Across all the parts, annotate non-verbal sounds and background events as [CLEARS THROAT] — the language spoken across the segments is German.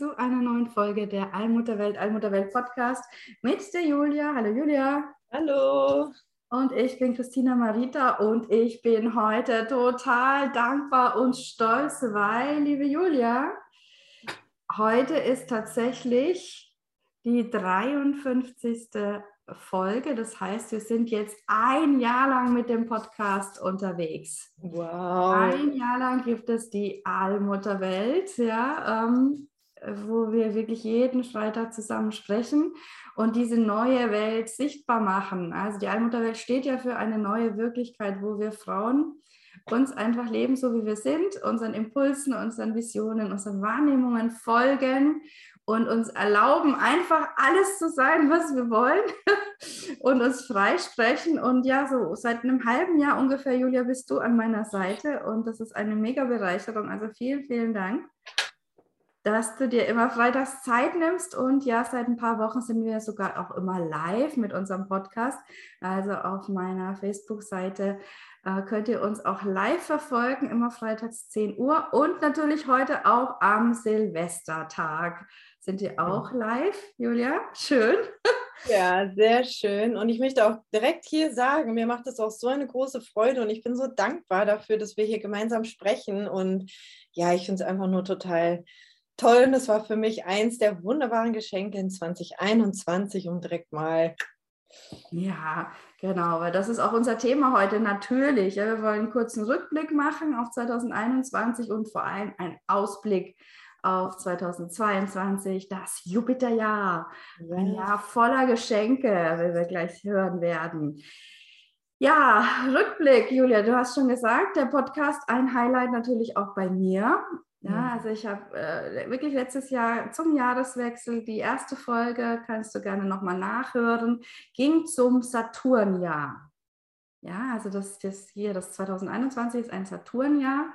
Zu einer neuen Folge der Allmutterwelt, Allmutterwelt Podcast mit der Julia. Hallo Julia. Hallo. Und ich bin Christina Marita und ich bin heute total dankbar und stolz, weil, liebe Julia, heute ist tatsächlich die 53. Folge. Das heißt, wir sind jetzt ein Jahr lang mit dem Podcast unterwegs. Wow. Ein Jahr lang gibt es die Allmutterwelt, ja, ähm, wo wir wirklich jeden Freitag zusammen sprechen und diese neue Welt sichtbar machen. Also die Allmutterwelt steht ja für eine neue Wirklichkeit, wo wir Frauen uns einfach leben, so wie wir sind, unseren Impulsen, unseren Visionen, unseren Wahrnehmungen folgen und uns erlauben, einfach alles zu sein, was wir wollen [LAUGHS] und uns freisprechen. Und ja, so seit einem halben Jahr ungefähr, Julia, bist du an meiner Seite und das ist eine mega Bereicherung. Also vielen, vielen Dank, dass du dir immer freitags Zeit nimmst. Und ja, seit ein paar Wochen sind wir sogar auch immer live mit unserem Podcast. Also auf meiner Facebook-Seite äh, könnt ihr uns auch live verfolgen, immer freitags 10 Uhr und natürlich heute auch am Silvestertag sind wir auch live, Julia. Schön. Ja, sehr schön. Und ich möchte auch direkt hier sagen, mir macht es auch so eine große Freude und ich bin so dankbar dafür, dass wir hier gemeinsam sprechen. Und ja, ich finde es einfach nur total toll. Und es war für mich eins der wunderbaren Geschenke in 2021, um direkt mal ja, genau, weil das ist auch unser Thema heute natürlich. Ja, wir wollen einen kurzen Rückblick machen auf 2021 und vor allem einen Ausblick auf 2022, das Jupiterjahr. Ja. Ein Jahr voller Geschenke, wie wir gleich hören werden. Ja, Rückblick, Julia, du hast schon gesagt, der Podcast ein Highlight natürlich auch bei mir. Ja, also ich habe äh, wirklich letztes Jahr zum Jahreswechsel die erste Folge, kannst du gerne nochmal nachhören, ging zum Saturnjahr. Ja, also das, das hier, das 2021 ist ein Saturnjahr.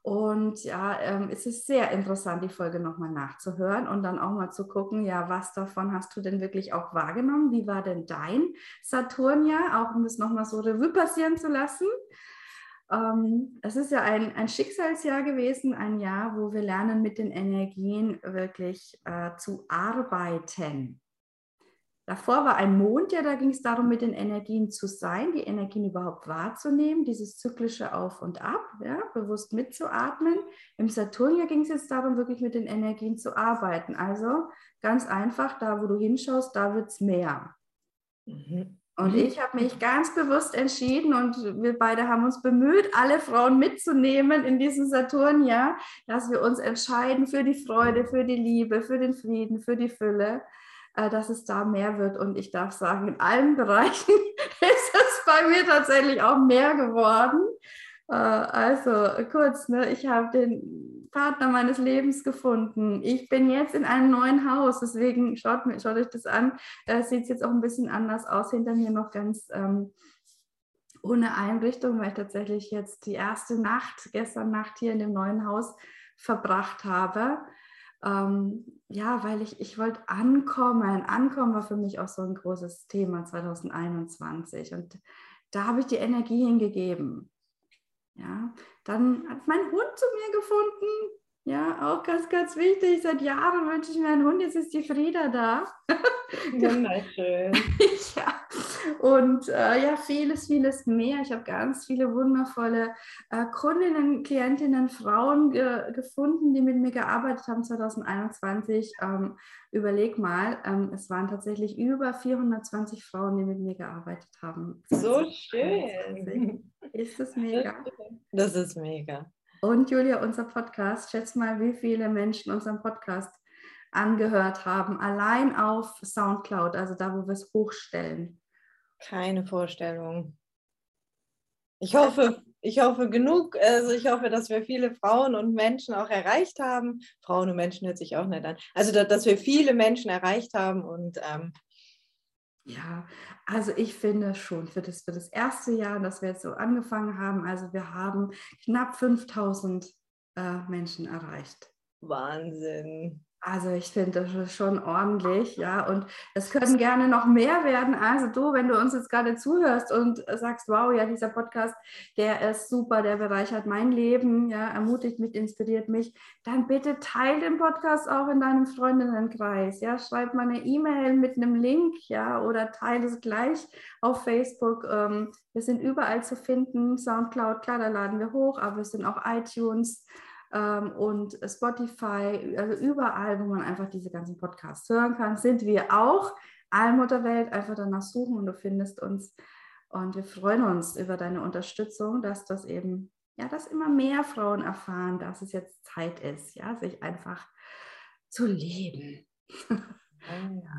Und ja, ähm, es ist sehr interessant, die Folge nochmal nachzuhören und dann auch mal zu gucken, ja, was davon hast du denn wirklich auch wahrgenommen? Wie war denn dein Saturnjahr? Auch um es nochmal so Revue passieren zu lassen. Ähm, es ist ja ein, ein Schicksalsjahr gewesen, ein Jahr, wo wir lernen, mit den Energien wirklich äh, zu arbeiten. Davor war ein Mond, ja, da ging es darum, mit den Energien zu sein, die Energien überhaupt wahrzunehmen, dieses zyklische Auf und Ab, ja, bewusst mitzuatmen. Im Saturn ging es jetzt darum, wirklich mit den Energien zu arbeiten. Also ganz einfach, da wo du hinschaust, da wird es mehr. Mhm. Und ich habe mich ganz bewusst entschieden und wir beide haben uns bemüht, alle Frauen mitzunehmen in diesem Saturnjahr, dass wir uns entscheiden für die Freude, für die Liebe, für den Frieden, für die Fülle äh, dass es da mehr wird. Und ich darf sagen, in allen Bereichen [LAUGHS] ist es bei mir tatsächlich auch mehr geworden. Äh, also kurz, ne, ich habe den Partner meines Lebens gefunden. Ich bin jetzt in einem neuen Haus, deswegen schaut, schaut euch das an. Äh, Sieht jetzt auch ein bisschen anders aus. Hinter mir noch ganz ähm, ohne Einrichtung, weil ich tatsächlich jetzt die erste Nacht, gestern Nacht hier in dem neuen Haus verbracht habe. Ähm, ja, weil ich, ich wollte ankommen. Ankommen war für mich auch so ein großes Thema 2021. Und da habe ich die Energie hingegeben. Ja, dann hat mein Hund zu mir gefunden. Ja, auch ganz, ganz wichtig. Seit Jahren wünsche ich mir einen Hund. Jetzt ist die Frieda da. [LAUGHS] Wunderschön. [LAUGHS] ja, und äh, ja, vieles, vieles mehr. Ich habe ganz viele wundervolle äh, Kundinnen, Klientinnen, Frauen ge gefunden, die mit mir gearbeitet haben 2021. Ähm, überleg mal, ähm, es waren tatsächlich über 420 Frauen, die mit mir gearbeitet haben. So schön. Ist das mega? Das ist mega. Und Julia, unser Podcast, schätz mal, wie viele Menschen unseren Podcast angehört haben, allein auf Soundcloud, also da, wo wir es hochstellen. Keine Vorstellung. Ich hoffe, ich hoffe genug, also ich hoffe, dass wir viele Frauen und Menschen auch erreicht haben. Frauen und Menschen hört sich auch nicht an. Also, dass wir viele Menschen erreicht haben und ähm, ja, also ich finde schon für das, für das erste Jahr, dass wir jetzt so angefangen haben, also wir haben knapp 5000 äh, Menschen erreicht. Wahnsinn. Also ich finde das ist schon ordentlich, ja. Und es können gerne noch mehr werden. Also du, wenn du uns jetzt gerade zuhörst und sagst, wow, ja, dieser Podcast, der ist super, der bereichert mein Leben, ja, ermutigt mich, inspiriert mich, dann bitte teile den Podcast auch in deinem Freundinnenkreis, ja. Schreib mal eine E-Mail mit einem Link, ja, oder teile es gleich auf Facebook. Ähm, wir sind überall zu finden. Soundcloud, klar, da laden wir hoch, aber wir sind auch iTunes und Spotify, also überall, wo man einfach diese ganzen Podcasts hören kann, sind wir auch. Allmutterwelt, einfach danach suchen und du findest uns. Und wir freuen uns über deine Unterstützung, dass das eben, ja, dass immer mehr Frauen erfahren, dass es jetzt Zeit ist, ja, sich einfach zu leben. ja.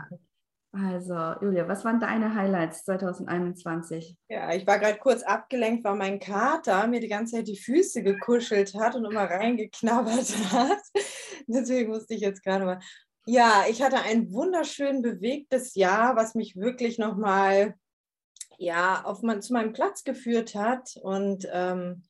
[LAUGHS] Also, Julia, was waren deine Highlights 2021? Ja, ich war gerade kurz abgelenkt, weil mein Kater mir die ganze Zeit die Füße gekuschelt hat und immer reingeknabbert hat. [LAUGHS] Deswegen musste ich jetzt gerade mal. Ja, ich hatte ein wunderschön bewegtes Jahr, was mich wirklich nochmal ja, auf mein, zu meinem Platz geführt hat. Und ähm,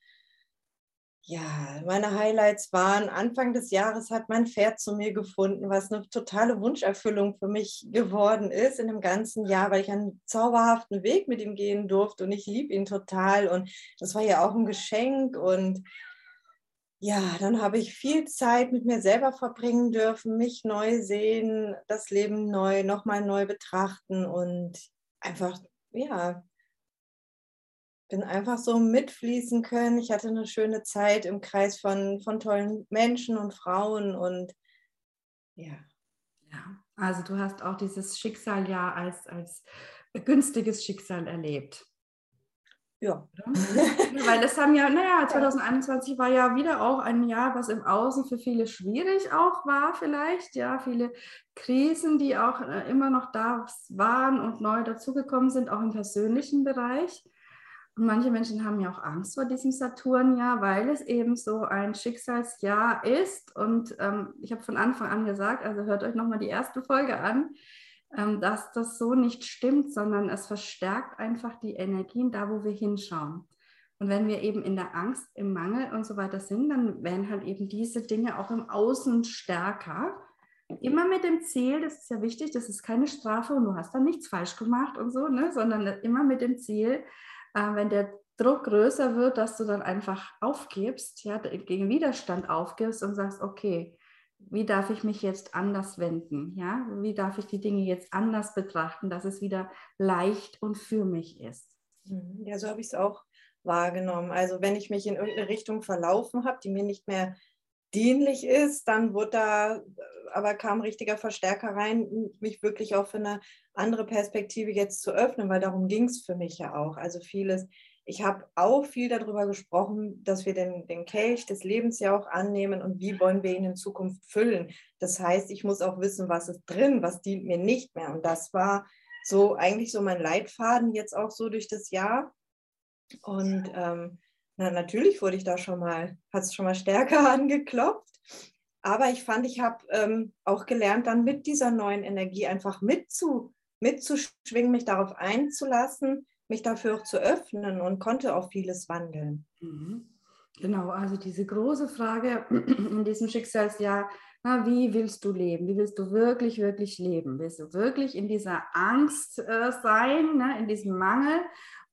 ja, meine Highlights waren, Anfang des Jahres hat mein Pferd zu mir gefunden, was eine totale Wunscherfüllung für mich geworden ist in dem ganzen Jahr, weil ich einen zauberhaften Weg mit ihm gehen durfte und ich liebe ihn total und das war ja auch ein Geschenk und ja, dann habe ich viel Zeit mit mir selber verbringen dürfen, mich neu sehen, das Leben neu, nochmal neu betrachten und einfach, ja, bin einfach so mitfließen können. Ich hatte eine schöne Zeit im Kreis von, von tollen Menschen und Frauen und ja. Ja, also du hast auch dieses Schicksal ja als, als günstiges Schicksal erlebt. Ja. Weil das haben ja, naja, 2021 war ja wieder auch ein Jahr, was im Außen für viele schwierig auch war, vielleicht. Ja, viele Krisen, die auch äh, immer noch da waren und neu dazugekommen sind, auch im persönlichen Bereich. Und manche Menschen haben ja auch Angst vor diesem Saturnjahr, weil es eben so ein Schicksalsjahr ist. Und ähm, ich habe von Anfang an gesagt, also hört euch nochmal die erste Folge an, ähm, dass das so nicht stimmt, sondern es verstärkt einfach die Energien da, wo wir hinschauen. Und wenn wir eben in der Angst, im Mangel und so weiter sind, dann werden halt eben diese Dinge auch im Außen stärker. Immer mit dem Ziel, das ist ja wichtig, das ist keine Strafe und du hast dann nichts falsch gemacht und so, ne? sondern immer mit dem Ziel, äh, wenn der Druck größer wird, dass du dann einfach aufgibst, ja, gegen Widerstand aufgibst und sagst, okay, wie darf ich mich jetzt anders wenden? Ja, wie darf ich die Dinge jetzt anders betrachten, dass es wieder leicht und für mich ist? Mhm. Ja, so habe ich es auch wahrgenommen. Also wenn ich mich in irgendeine Richtung verlaufen habe, die mir nicht mehr dienlich ist, dann wurde da, aber kam richtiger Verstärker rein, mich wirklich auch für eine andere Perspektive jetzt zu öffnen, weil darum ging es für mich ja auch. Also vieles, ich habe auch viel darüber gesprochen, dass wir den, den Kelch des Lebens ja auch annehmen und wie wollen wir ihn in Zukunft füllen. Das heißt, ich muss auch wissen, was ist drin, was dient mir nicht mehr. Und das war so eigentlich so mein Leitfaden jetzt auch so durch das Jahr. Und ähm, na, natürlich wurde ich da schon mal, hat es schon mal stärker [LAUGHS] angeklopft. Aber ich fand, ich habe ähm, auch gelernt, dann mit dieser neuen Energie einfach mitzu, mitzuschwingen, mich darauf einzulassen, mich dafür auch zu öffnen und konnte auch vieles wandeln. Mhm. Genau, also diese große Frage in diesem Schicksalsjahr, na, wie willst du leben? Wie willst du wirklich, wirklich leben? Willst du wirklich in dieser Angst äh, sein, ne, in diesem Mangel?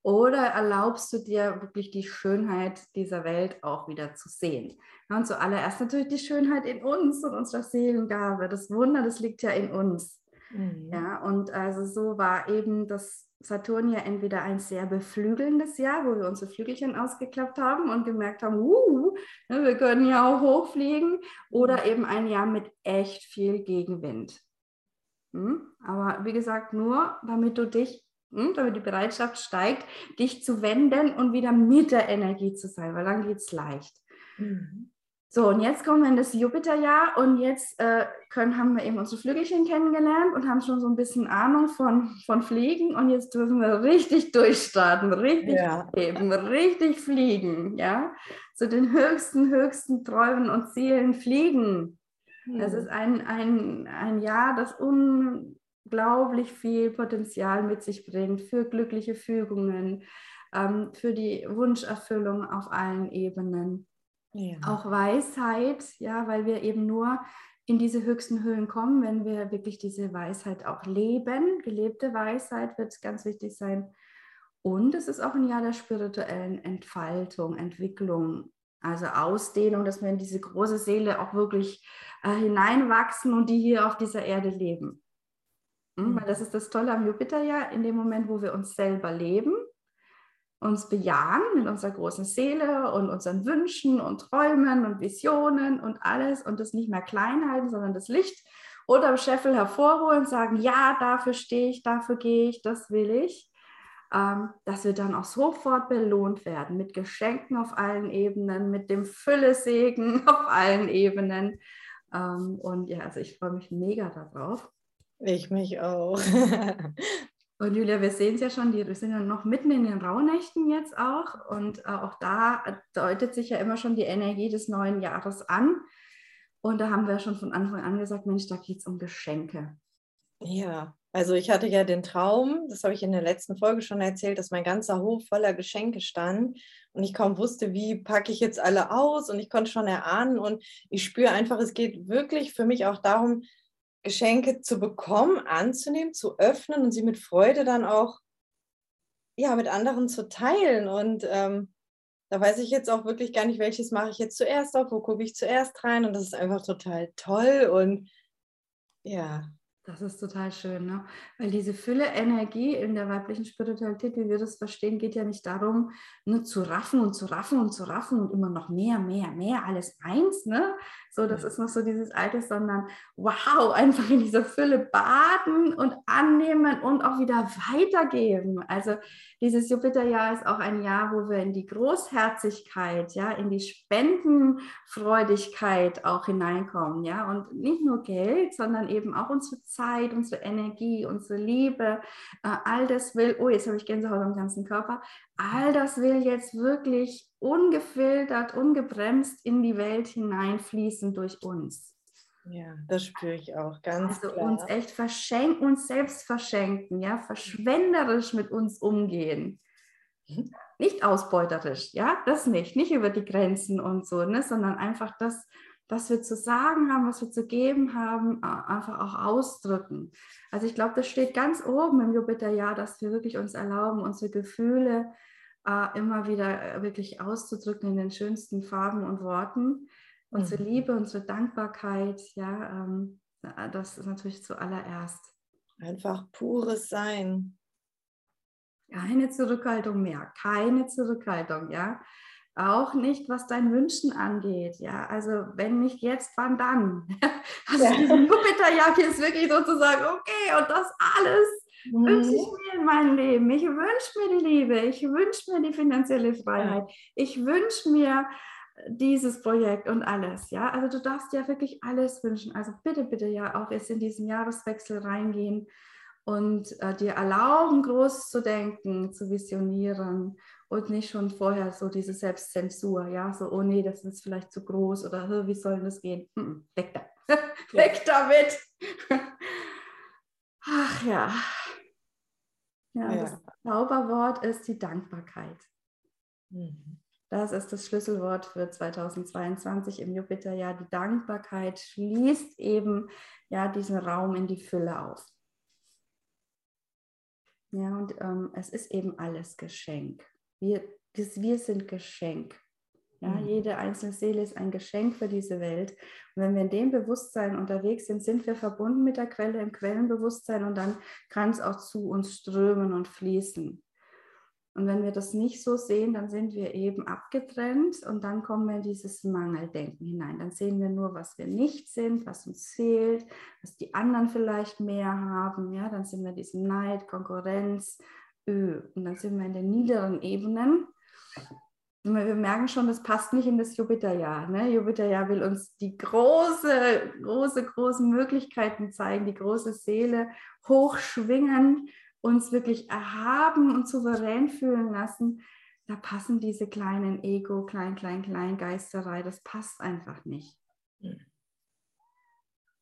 Oder erlaubst du dir wirklich die Schönheit dieser Welt auch wieder zu sehen? und zuallererst natürlich die Schönheit in uns und unserer Seelengabe. Das Wunder, das liegt ja in uns. Mhm. Ja, und also so war eben das Saturn ja entweder ein sehr beflügelndes Jahr, wo wir unsere Flügelchen ausgeklappt haben und gemerkt haben, uh, ne, wir können ja auch hochfliegen, oder mhm. eben ein Jahr mit echt viel Gegenwind. Hm? Aber wie gesagt, nur damit du dich damit die Bereitschaft steigt, dich zu wenden und wieder mit der Energie zu sein, weil dann geht es leicht. Mhm. So, und jetzt kommen wir in das Jupiterjahr und jetzt äh, können, haben wir eben unsere Flügelchen kennengelernt und haben schon so ein bisschen Ahnung von, von Fliegen und jetzt dürfen wir richtig durchstarten, richtig ja. leben, richtig fliegen, ja, zu den höchsten, höchsten Träumen und Zielen fliegen. Das ist ein, ein, ein Jahr, das unglaublich viel Potenzial mit sich bringt für glückliche Fügungen, ähm, für die Wunscherfüllung auf allen Ebenen. Ja. Auch Weisheit, ja, weil wir eben nur in diese höchsten Höhen kommen, wenn wir wirklich diese Weisheit auch leben. Gelebte Weisheit wird ganz wichtig sein. Und es ist auch ein Jahr der spirituellen Entfaltung, Entwicklung, also Ausdehnung, dass wir in diese große Seele auch wirklich äh, hineinwachsen und die hier auf dieser Erde leben. Mhm. Weil das ist das Tolle am Jupiterjahr, in dem Moment, wo wir uns selber leben, uns bejahen mit unserer großen Seele und unseren Wünschen und Träumen und Visionen und alles und das nicht mehr klein halten, sondern das Licht oder Scheffel hervorholen und sagen, ja, dafür stehe ich, dafür gehe ich, das will ich, ähm, dass wir dann auch sofort belohnt werden mit Geschenken auf allen Ebenen, mit dem Füllesegen [LAUGHS] auf allen Ebenen. Ähm, und ja, also ich freue mich mega darauf. Ich mich auch. [LAUGHS] Und Julia, wir sehen es ja schon, wir sind ja noch mitten in den Rauhnächten jetzt auch. Und äh, auch da deutet sich ja immer schon die Energie des neuen Jahres an. Und da haben wir schon von Anfang an gesagt, Mensch, da geht es um Geschenke. Ja, also ich hatte ja den Traum, das habe ich in der letzten Folge schon erzählt, dass mein ganzer Hof voller Geschenke stand und ich kaum wusste, wie packe ich jetzt alle aus und ich konnte schon erahnen und ich spüre einfach, es geht wirklich für mich auch darum, Geschenke zu bekommen, anzunehmen, zu öffnen und sie mit Freude dann auch ja, mit anderen zu teilen. Und ähm, da weiß ich jetzt auch wirklich gar nicht, welches mache ich jetzt zuerst auf, wo gucke ich zuerst rein. Und das ist einfach total toll. Und ja, das ist total schön, ne? weil diese Fülle Energie in der weiblichen Spiritualität, wie wir das verstehen, geht ja nicht darum, nur zu raffen und zu raffen und zu raffen und immer noch mehr, mehr, mehr, alles eins. Ne? So, das ist noch so dieses Alte, sondern wow, einfach in dieser Fülle baden und annehmen und auch wieder weitergeben. Also dieses Jupiterjahr ist auch ein Jahr, wo wir in die Großherzigkeit, ja, in die Spendenfreudigkeit auch hineinkommen, ja, und nicht nur Geld, sondern eben auch unsere Zeit, unsere Energie, unsere Liebe, äh, all das will, oh, jetzt habe ich Gänsehaut am ganzen Körper, all das will jetzt wirklich ungefiltert, ungebremst in die Welt hineinfließen durch uns. Ja, das spüre ich auch ganz also klar. uns echt verschenken, uns selbst verschenken, ja, verschwenderisch mit uns umgehen. Mhm. Nicht ausbeuterisch, ja, das nicht, nicht über die Grenzen und so, ne, sondern einfach das, was wir zu sagen haben, was wir zu geben haben, einfach auch ausdrücken. Also ich glaube, das steht ganz oben im Jupiterjahr, dass wir wirklich uns erlauben, unsere Gefühle äh, immer wieder äh, wirklich auszudrücken in den schönsten Farben und Worten. Unsere mhm. Liebe, unsere Dankbarkeit, ja, ähm, das ist natürlich zuallererst. Einfach pures Sein. Keine Zurückhaltung mehr, keine Zurückhaltung, ja. Auch nicht, was dein Wünschen angeht. Ja, also wenn nicht jetzt, wann dann? [LAUGHS] Also ja. diesen Jupiterjacke ist wirklich sozusagen, okay, und das alles mhm. wünsche ich mir in meinem Leben. Ich wünsche mir die Liebe, ich wünsche mir die finanzielle Freiheit, ich wünsche mir dieses Projekt und alles. Ja, also du darfst ja wirklich alles wünschen. Also bitte, bitte ja auch jetzt in diesen Jahreswechsel reingehen und äh, dir erlauben, groß zu denken, zu visionieren und nicht schon vorher so diese Selbstzensur, ja, so, oh nee, das ist vielleicht zu groß oder wie soll das gehen? Hm, weg da, [LAUGHS] weg damit. [LAUGHS] Ach ja. Ja. Ja, das Zauberwort ist die Dankbarkeit. Mhm. Das ist das Schlüsselwort für 2022 im Jupiterjahr. Die Dankbarkeit schließt eben ja diesen Raum in die Fülle auf. Ja, und ähm, es ist eben alles Geschenk. Wir, wir sind Geschenk. Ja, mhm. Jede einzelne Seele ist ein Geschenk für diese Welt. Und wenn wir in dem Bewusstsein unterwegs sind, sind wir verbunden mit der Quelle im Quellenbewusstsein und dann kann es auch zu uns strömen und fließen. Und wenn wir das nicht so sehen, dann sind wir eben abgetrennt und dann kommen wir in dieses Mangeldenken hinein. Dann sehen wir nur, was wir nicht sind, was uns fehlt, was die anderen vielleicht mehr haben. Ja, dann sind wir diesem Neid, Konkurrenz, Ö. Und dann sind wir in den niederen Ebenen wir merken schon, das passt nicht in das Jupiterjahr. Ne? Jupiterjahr will uns die große, große, großen Möglichkeiten zeigen, die große Seele hochschwingen, uns wirklich erhaben und souverän fühlen lassen. Da passen diese kleinen Ego, klein, klein, klein Geisterei, das passt einfach nicht.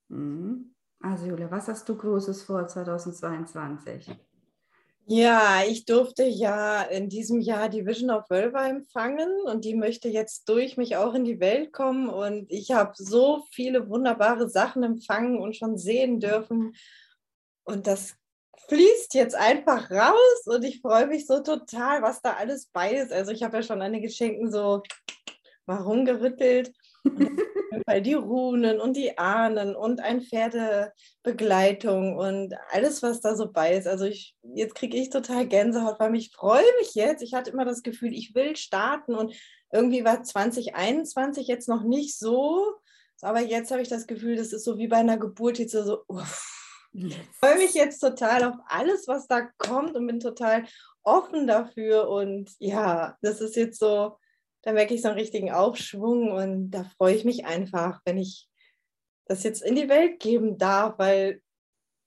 Mhm. Also Julia, was hast du Großes vor 2022? Ja, ich durfte ja in diesem Jahr die Vision of Wölver empfangen und die möchte jetzt durch mich auch in die Welt kommen. Und ich habe so viele wunderbare Sachen empfangen und schon sehen dürfen. Und das fließt jetzt einfach raus und ich freue mich so total, was da alles bei ist. Also ich habe ja schon an den Geschenken so mal rumgerüttelt. [LAUGHS] Weil die Runen und die Ahnen und ein Pferdebegleitung und alles, was da so bei ist. Also ich, jetzt kriege ich total Gänsehaut, weil ich freue mich jetzt. Ich hatte immer das Gefühl, ich will starten und irgendwie war 2021 jetzt noch nicht so. Aber jetzt habe ich das Gefühl, das ist so wie bei einer Geburt, jetzt so, uff. Ich freue mich jetzt total auf alles, was da kommt und bin total offen dafür. Und ja, das ist jetzt so, da merke ich so einen richtigen Aufschwung und da freue ich mich einfach, wenn ich das jetzt in die Welt geben darf, weil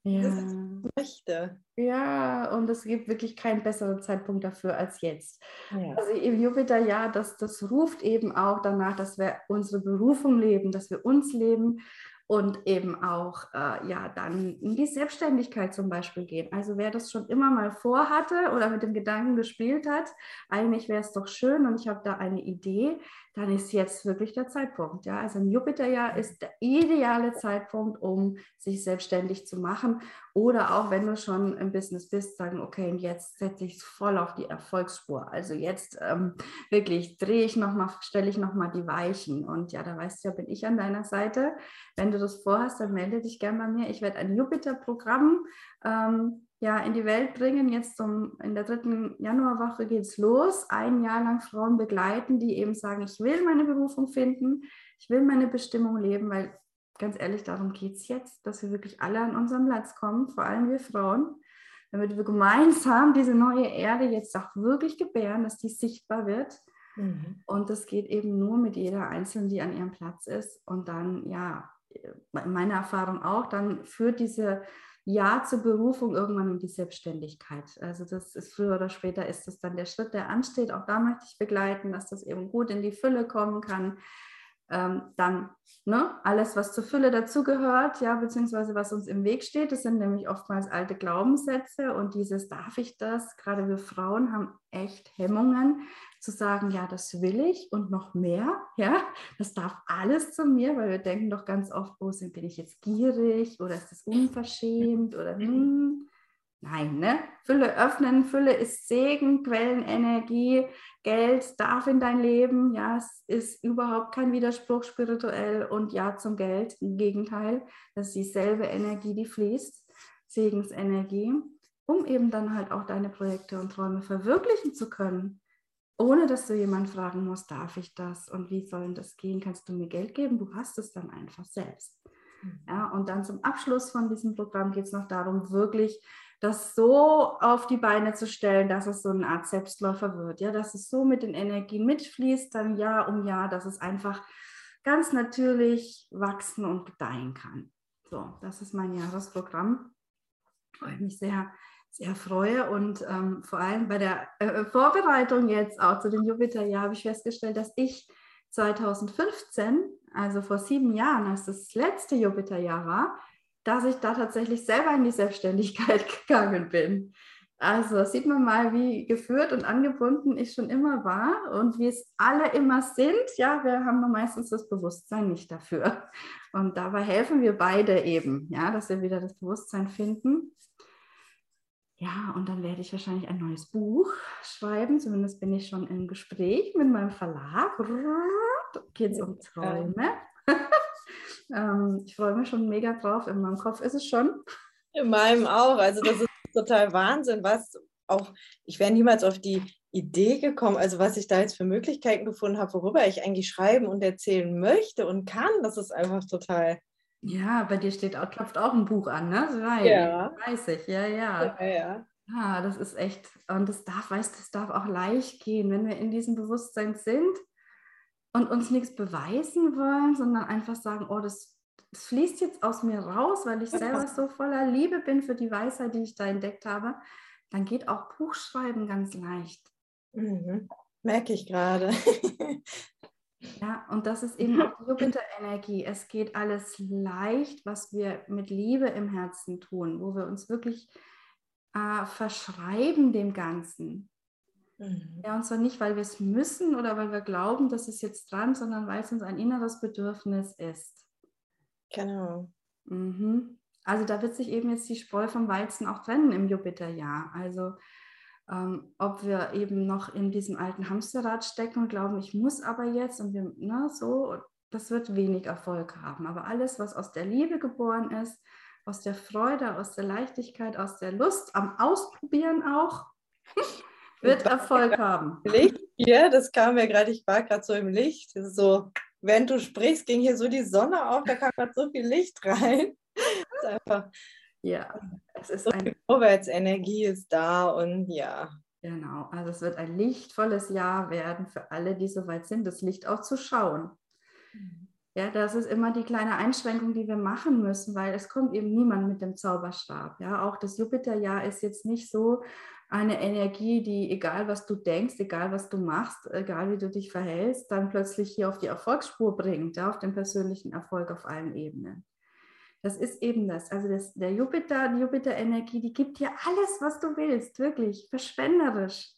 ja. das ich möchte. Ja, und es gibt wirklich keinen besseren Zeitpunkt dafür als jetzt. Ja. Also im Jupiter, das, das ruft eben auch danach, dass wir unsere Berufung leben, dass wir uns leben und eben auch äh, ja dann in die Selbstständigkeit zum Beispiel gehen. Also wer das schon immer mal vorhatte oder mit dem Gedanken gespielt hat, eigentlich wäre es doch schön und ich habe da eine Idee, dann ist jetzt wirklich der Zeitpunkt. Ja? Also ein Jupiterjahr ist der ideale Zeitpunkt, um sich selbstständig zu machen. Oder auch wenn du schon im Business bist, sagen, okay, und jetzt setze ich es voll auf die Erfolgsspur. Also jetzt ähm, wirklich drehe ich nochmal, stelle ich nochmal die Weichen. Und ja, da weißt du ja, bin ich an deiner Seite. Wenn du das vorhast, dann melde dich gerne bei mir. Ich werde ein Jupiter-Programm ähm, ja, in die Welt bringen. Jetzt zum, in der dritten Januarwoche geht es los. Ein Jahr lang Frauen begleiten, die eben sagen, ich will meine Berufung finden, ich will meine Bestimmung leben, weil ganz ehrlich, darum geht es jetzt, dass wir wirklich alle an unseren Platz kommen, vor allem wir Frauen, damit wir gemeinsam diese neue Erde jetzt auch wirklich gebären, dass die sichtbar wird. Mhm. Und das geht eben nur mit jeder Einzelnen, die an ihrem Platz ist. Und dann, ja, meine Erfahrung auch, dann führt diese ja zur Berufung irgendwann in die Selbstständigkeit. Also das ist früher oder später ist das dann der Schritt, der ansteht. Auch da möchte ich begleiten, dass das eben gut in die Fülle kommen kann. Ähm, dann ne, alles, was zur Fülle dazugehört, ja, beziehungsweise was uns im Weg steht, das sind nämlich oftmals alte Glaubenssätze und dieses darf ich das, gerade wir Frauen haben echt Hemmungen, zu sagen, ja, das will ich und noch mehr, [LAUGHS] ja, das darf alles zu mir, weil wir denken doch ganz oft, oh, bin ich jetzt gierig oder ist das unverschämt oder [LAUGHS] hm, nein, ne? Fülle öffnen, Fülle ist Segen, Quellenenergie, Geld darf in dein Leben, ja, es ist überhaupt kein Widerspruch spirituell und ja zum Geld, im Gegenteil, das ist dieselbe Energie, die fließt, Segensenergie, um eben dann halt auch deine Projekte und Träume verwirklichen zu können ohne dass du jemanden fragen musst, darf ich das und wie soll das gehen? Kannst du mir Geld geben? Du hast es dann einfach selbst. Mhm. Ja, und dann zum Abschluss von diesem Programm geht es noch darum, wirklich das so auf die Beine zu stellen, dass es so eine Art Selbstläufer wird, ja, dass es so mit den Energien mitfließt, dann Jahr um Jahr, dass es einfach ganz natürlich wachsen und gedeihen kann. So, das ist mein Jahresprogramm. Freue mich sehr, sehr freue. Und ähm, vor allem bei der äh, Vorbereitung jetzt auch zu dem Jupiterjahr habe ich festgestellt, dass ich 2015, also vor sieben Jahren, als das letzte Jupiterjahr war, dass ich da tatsächlich selber in die Selbstständigkeit [LAUGHS] gegangen bin. Also sieht man mal, wie geführt und angebunden ich schon immer war und wie es alle immer sind. Ja, wir haben meistens das Bewusstsein nicht dafür. Und dabei helfen wir beide eben, ja, dass wir wieder das Bewusstsein finden. Ja, und dann werde ich wahrscheinlich ein neues Buch schreiben. Zumindest bin ich schon im Gespräch mit meinem Verlag. Geht es um Träume. ähm, ich freue mich schon mega drauf. In meinem Kopf ist es schon. In meinem auch. Also das ist total Wahnsinn, was auch, ich wäre niemals auf die Idee gekommen, also was ich da jetzt für Möglichkeiten gefunden habe, worüber ich eigentlich schreiben und erzählen möchte und kann. Das ist einfach total ja, bei dir steht auch, klopft auch ein Buch an, ne? Weil, ja. Weiß ich, ja, ja. ja, ja. Ja, das ist echt, und das darf, weißt das darf auch leicht gehen, wenn wir in diesem Bewusstsein sind und uns nichts beweisen wollen, sondern einfach sagen, oh, das, das fließt jetzt aus mir raus, weil ich selber so voller Liebe bin für die Weisheit, die ich da entdeckt habe, dann geht auch Buchschreiben ganz leicht. Mhm. Merke ich gerade. [LAUGHS] Ja, und das ist eben auch die Jupiter-Energie. Es geht alles leicht, was wir mit Liebe im Herzen tun, wo wir uns wirklich äh, verschreiben dem Ganzen. Mhm. Ja, und zwar nicht, weil wir es müssen oder weil wir glauben, dass es jetzt dran, sondern weil es uns ein inneres Bedürfnis ist. Genau. Mhm. Also da wird sich eben jetzt die Spreu vom Weizen auch trennen im Jupiterjahr. Also ähm, ob wir eben noch in diesem alten Hamsterrad stecken und glauben, ich muss aber jetzt und wir, ne, so, das wird wenig Erfolg haben. Aber alles, was aus der Liebe geboren ist, aus der Freude, aus der Leichtigkeit, aus der Lust am Ausprobieren auch, [LAUGHS] wird Erfolg haben. Licht hier, das kam mir gerade, ich war gerade so im Licht, so, während du sprichst, ging hier so die Sonne auf, da kam gerade so viel Licht rein. [LAUGHS] Das ist einfach ja, es ist so ein Vorwärtsenergie ist da und ja. Genau, also es wird ein lichtvolles Jahr werden für alle, die soweit sind, das Licht auch zu schauen. Mhm. Ja, das ist immer die kleine Einschränkung, die wir machen müssen, weil es kommt eben niemand mit dem Zauberstab. Ja, auch das Jupiterjahr ist jetzt nicht so eine Energie, die egal was du denkst, egal was du machst, egal wie du dich verhältst, dann plötzlich hier auf die Erfolgsspur bringt, ja, auf den persönlichen Erfolg auf allen Ebenen. Das ist eben das. Also das, der Jupiter, die Jupiter-Energie, die gibt dir alles, was du willst, wirklich, verschwenderisch.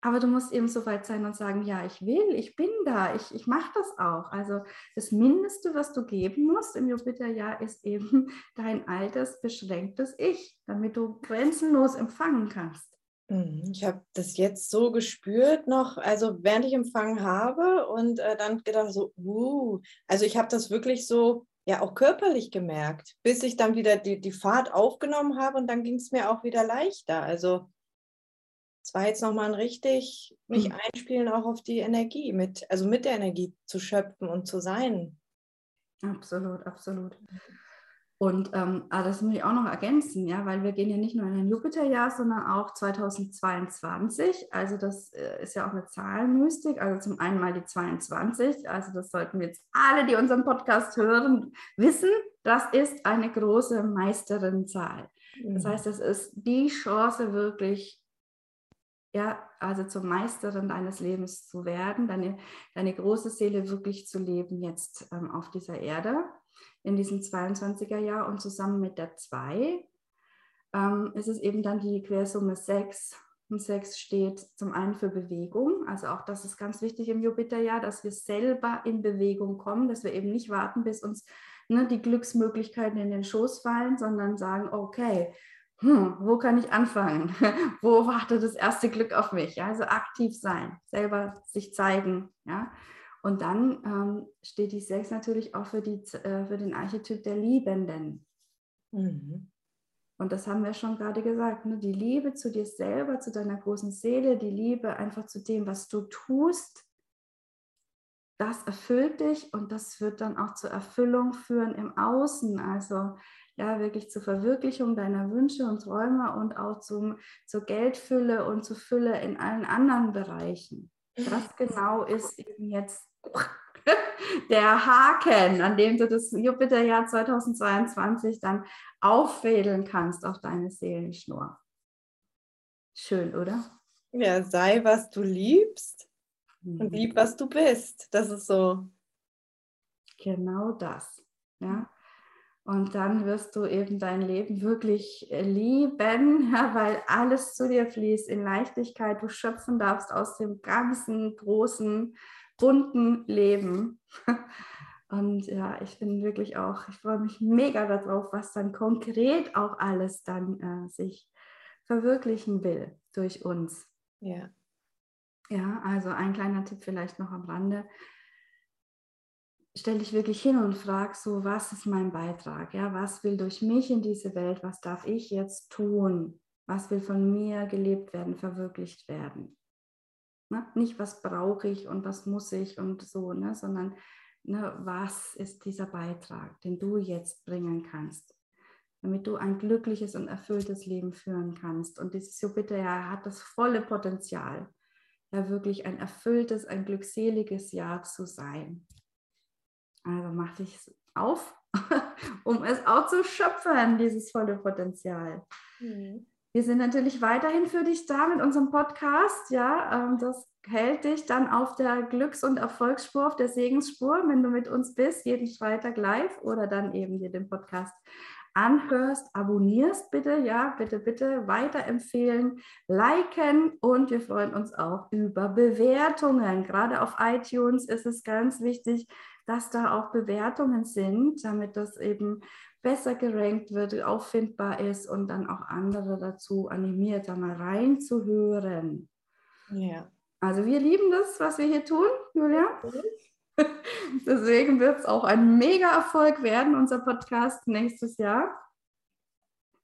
Aber du musst eben so weit sein und sagen, ja, ich will, ich bin da, ich, ich mache das auch. Also das Mindeste, was du geben musst im Jupiterjahr, ist eben [LAUGHS] dein altes, beschränktes Ich, damit du grenzenlos empfangen kannst. Mhm, ich habe das jetzt so gespürt noch, also während ich empfangen habe und äh, dann gedacht so, uh, also ich habe das wirklich so ja auch körperlich gemerkt, bis ich dann wieder die, die Fahrt aufgenommen habe und dann ging es mir auch wieder leichter. Also es war jetzt nochmal ein richtig mich mhm. einspielen auch auf die Energie, mit, also mit der Energie zu schöpfen und zu sein. Absolut, absolut. Und ähm, ah, das muss ich auch noch ergänzen, ja, weil wir gehen ja nicht nur in ein Jupiterjahr, sondern auch 2022. Also das äh, ist ja auch eine Zahlenmystik. Also zum einen mal die 22. Also das sollten wir jetzt alle, die unseren Podcast hören, wissen. Das ist eine große Meisterinzahl. Das mhm. heißt, es ist die Chance wirklich, ja, also zur Meisterin deines Lebens zu werden, deine, deine große Seele wirklich zu leben jetzt ähm, auf dieser Erde in diesem 22er Jahr und zusammen mit der 2 ähm, ist es eben dann die Quersumme 6. Und 6 steht zum einen für Bewegung, also auch das ist ganz wichtig im Jupiterjahr, dass wir selber in Bewegung kommen, dass wir eben nicht warten, bis uns ne, die Glücksmöglichkeiten in den Schoß fallen, sondern sagen, okay, hm, wo kann ich anfangen? [LAUGHS] wo wartet das erste Glück auf mich? Ja, also aktiv sein, selber sich zeigen, ja, und dann ähm, steht die Sechs natürlich auch für, die, äh, für den Archetyp der Liebenden. Mhm. Und das haben wir schon gerade gesagt, ne? die Liebe zu dir selber, zu deiner großen Seele, die Liebe einfach zu dem, was du tust, das erfüllt dich und das wird dann auch zur Erfüllung führen im Außen. Also ja, wirklich zur Verwirklichung deiner Wünsche und Träume und auch zum, zur Geldfülle und zur Fülle in allen anderen Bereichen. Das genau ist eben jetzt [LAUGHS] der Haken, an dem du das Jupiterjahr 2022 dann auffädeln kannst auf deine Seelenschnur. Schön, oder? Ja, sei, was du liebst mhm. und lieb, was du bist. Das ist so. Genau das. Ja. Und dann wirst du eben dein Leben wirklich lieben, [LAUGHS] ja, weil alles zu dir fließt in Leichtigkeit. Du schöpfen darfst aus dem ganzen großen bunten Leben. [LAUGHS] Und ja, ich bin wirklich auch, ich freue mich mega darauf, was dann konkret auch alles dann äh, sich verwirklichen will durch uns. Ja. Ja, also ein kleiner Tipp vielleicht noch am Rande. Stell dich wirklich hin und frag so, was ist mein Beitrag? Ja, was will durch mich in diese Welt? Was darf ich jetzt tun? Was will von mir gelebt werden, verwirklicht werden? Ne? Nicht, was brauche ich und was muss ich und so, ne? sondern ne, was ist dieser Beitrag, den du jetzt bringen kannst. damit du ein glückliches und erfülltes Leben führen kannst. Und dieses Jupiterjahr hat das volle Potenzial, ja wirklich ein erfülltes, ein glückseliges Jahr zu sein. Also mach dich auf, [LAUGHS] um es auch zu schöpfen, dieses volle Potenzial. Mhm. Wir sind natürlich weiterhin für dich da mit unserem Podcast. Ja, ähm, das hält dich dann auf der Glücks- und Erfolgsspur, auf der Segensspur, wenn du mit uns bist, jeden Freitag live oder dann eben dir den Podcast anhörst, abonnierst bitte, ja, bitte, bitte weiterempfehlen, liken und wir freuen uns auch über Bewertungen. Gerade auf iTunes ist es ganz wichtig, dass da auch Bewertungen sind, damit das eben besser gerankt wird, auffindbar ist und dann auch andere dazu animiert, da mal reinzuhören. Ja. Also wir lieben das, was wir hier tun, Julia. [LAUGHS] Deswegen wird es auch ein Mega-Erfolg werden, unser Podcast nächstes Jahr.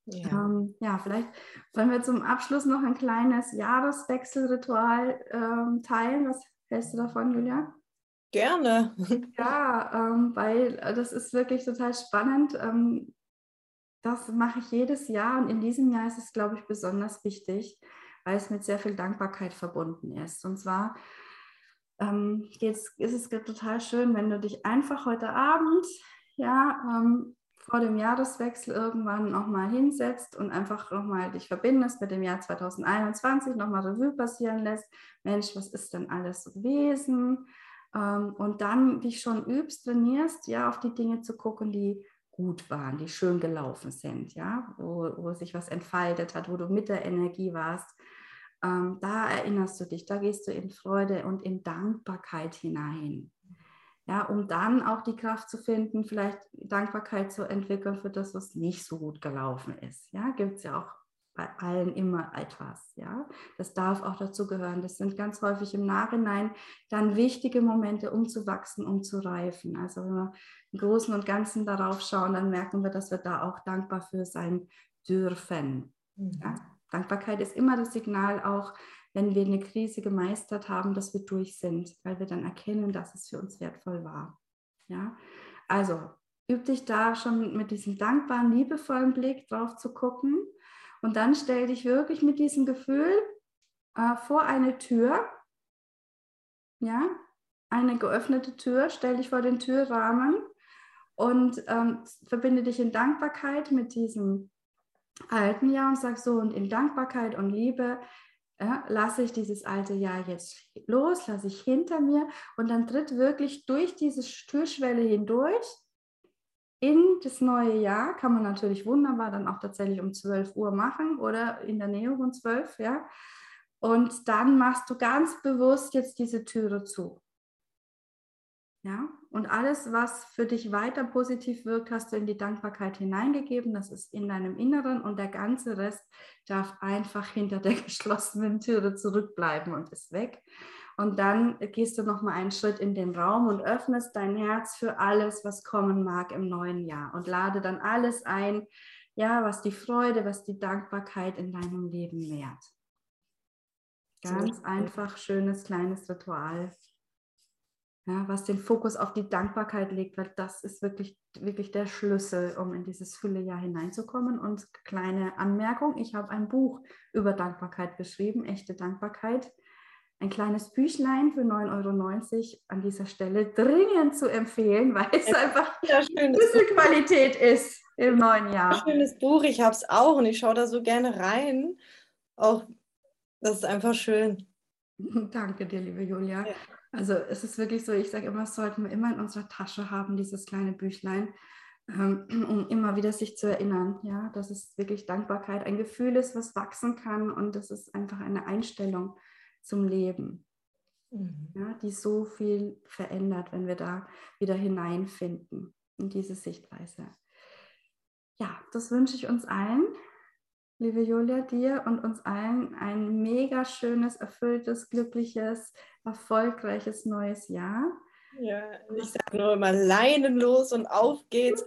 Ja. Ähm, ja, vielleicht wollen wir zum Abschluss noch ein kleines Jahreswechselritual ähm, teilen. Was hältst du davon, Julia? Gerne. [LAUGHS] Ja, ähm, weil äh, das ist wirklich total spannend. Ähm, das mache ich jedes Jahr und in diesem Jahr ist es, glaube ich, besonders wichtig, weil es mit sehr viel Dankbarkeit verbunden ist. Und zwar ähm, ist es total schön, wenn du dich einfach heute Abend, ja, ähm, vor dem Jahreswechsel irgendwann nochmal hinsetzt und einfach nochmal dich verbindest mit dem Jahr 2021, nochmal Revue passieren lässt. Mensch, was ist denn alles gewesen? Ähm, und dann dich schon übst, trainierst, ja, auf die Dinge zu gucken, die gut waren, die schön gelaufen sind, ja, wo, wo sich was entfaltet hat, wo du mit der Energie warst. Ähm, da erinnerst du dich, da gehst du in Freude und in Dankbarkeit hinein. Ja, um dann auch die Kraft zu finden, vielleicht Dankbarkeit zu entwickeln für das, was nicht so gut gelaufen ist. Ja, gibt es ja auch bei allen immer etwas. Ja, das darf auch dazu gehören. Das sind ganz häufig im Nachhinein dann wichtige Momente, um zu wachsen, um zu reifen. Also wenn wir im Großen und Ganzen darauf schauen, dann merken wir, dass wir da auch dankbar für sein dürfen. Mhm. Ja? Dankbarkeit ist immer das Signal auch, wenn wir eine Krise gemeistert haben, dass wir durch sind, weil wir dann erkennen, dass es für uns wertvoll war. Ja, also üb dich da schon mit diesem dankbaren, liebevollen Blick drauf zu gucken und dann stell dich wirklich mit diesem Gefühl äh, vor eine Tür, ja, eine geöffnete Tür, stell dich vor den Türrahmen und ähm, verbinde dich in Dankbarkeit mit diesem alten Jahr und sag so, und in Dankbarkeit und Liebe ja, lasse ich dieses alte Jahr jetzt los, lasse ich hinter mir und dann tritt wirklich durch diese Türschwelle hindurch in das neue Jahr kann man natürlich wunderbar dann auch tatsächlich um 12 Uhr machen oder in der Nähe von 12, ja. Und dann machst du ganz bewusst jetzt diese Türe zu. Ja, und alles, was für dich weiter positiv wirkt, hast du in die Dankbarkeit hineingegeben. Das ist in deinem Inneren und der ganze Rest darf einfach hinter der [LAUGHS] geschlossenen Türe zurückbleiben und ist weg. Und dann gehst du nochmal einen Schritt in den Raum und öffnest dein Herz für alles, was kommen mag im neuen Jahr und lade dann alles ein, ja, was die Freude, was die Dankbarkeit in deinem Leben mehrt. Ganz so. einfach, schönes, kleines Ritual, ja, was den Fokus auf die Dankbarkeit legt, weil das ist wirklich, wirklich der Schlüssel, um in dieses Füllejahr hineinzukommen. Und kleine Anmerkung, ich habe ein Buch über Dankbarkeit geschrieben, echte Dankbarkeit ein kleines Büchlein für 9,90 Euro an dieser Stelle dringend zu empfehlen, [LAUGHS] weil es ja, einfach Schlüsselqualität ist im neuen Jahr. Schönes Buch, ich habe es auch und ich schaue da so gerne rein. Auch das ist einfach schön. [LAUGHS] Danke dir, liebe Julia. Ja. Also es ist wirklich so, ich sage immer, das sollten wir immer in unserer Tasche haben, dieses kleine Büchlein, ähm, [CLEARS THROAT] um immer wieder sich zu erinnern, ja, dass es wirklich Dankbarkeit ein Gefühl ist, was wachsen kann und das ist einfach eine Einstellung zum Leben, mhm. ja, die so viel verändert, wenn wir da wieder hineinfinden in diese Sichtweise. Ja, das wünsche ich uns allen, liebe Julia, dir und uns allen ein mega schönes, erfülltes, glückliches, erfolgreiches neues Jahr. Ja, ich sage nur immer leinenlos und auf geht's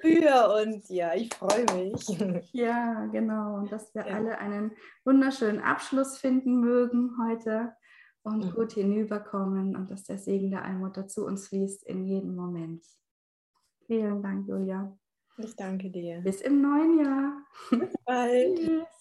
für und ja, ich freue mich. [LAUGHS] Ja, genau. Und dass wir ja. alle einen wunderschönen Abschluss finden mögen heute und mhm. gut hinüberkommen und dass der Segen der Allmutter zu uns fließt in jedem Moment. Vielen Dank, Julia. Ich danke dir. Bis im neuen Jahr. Bis bald. [LAUGHS] Tschüss.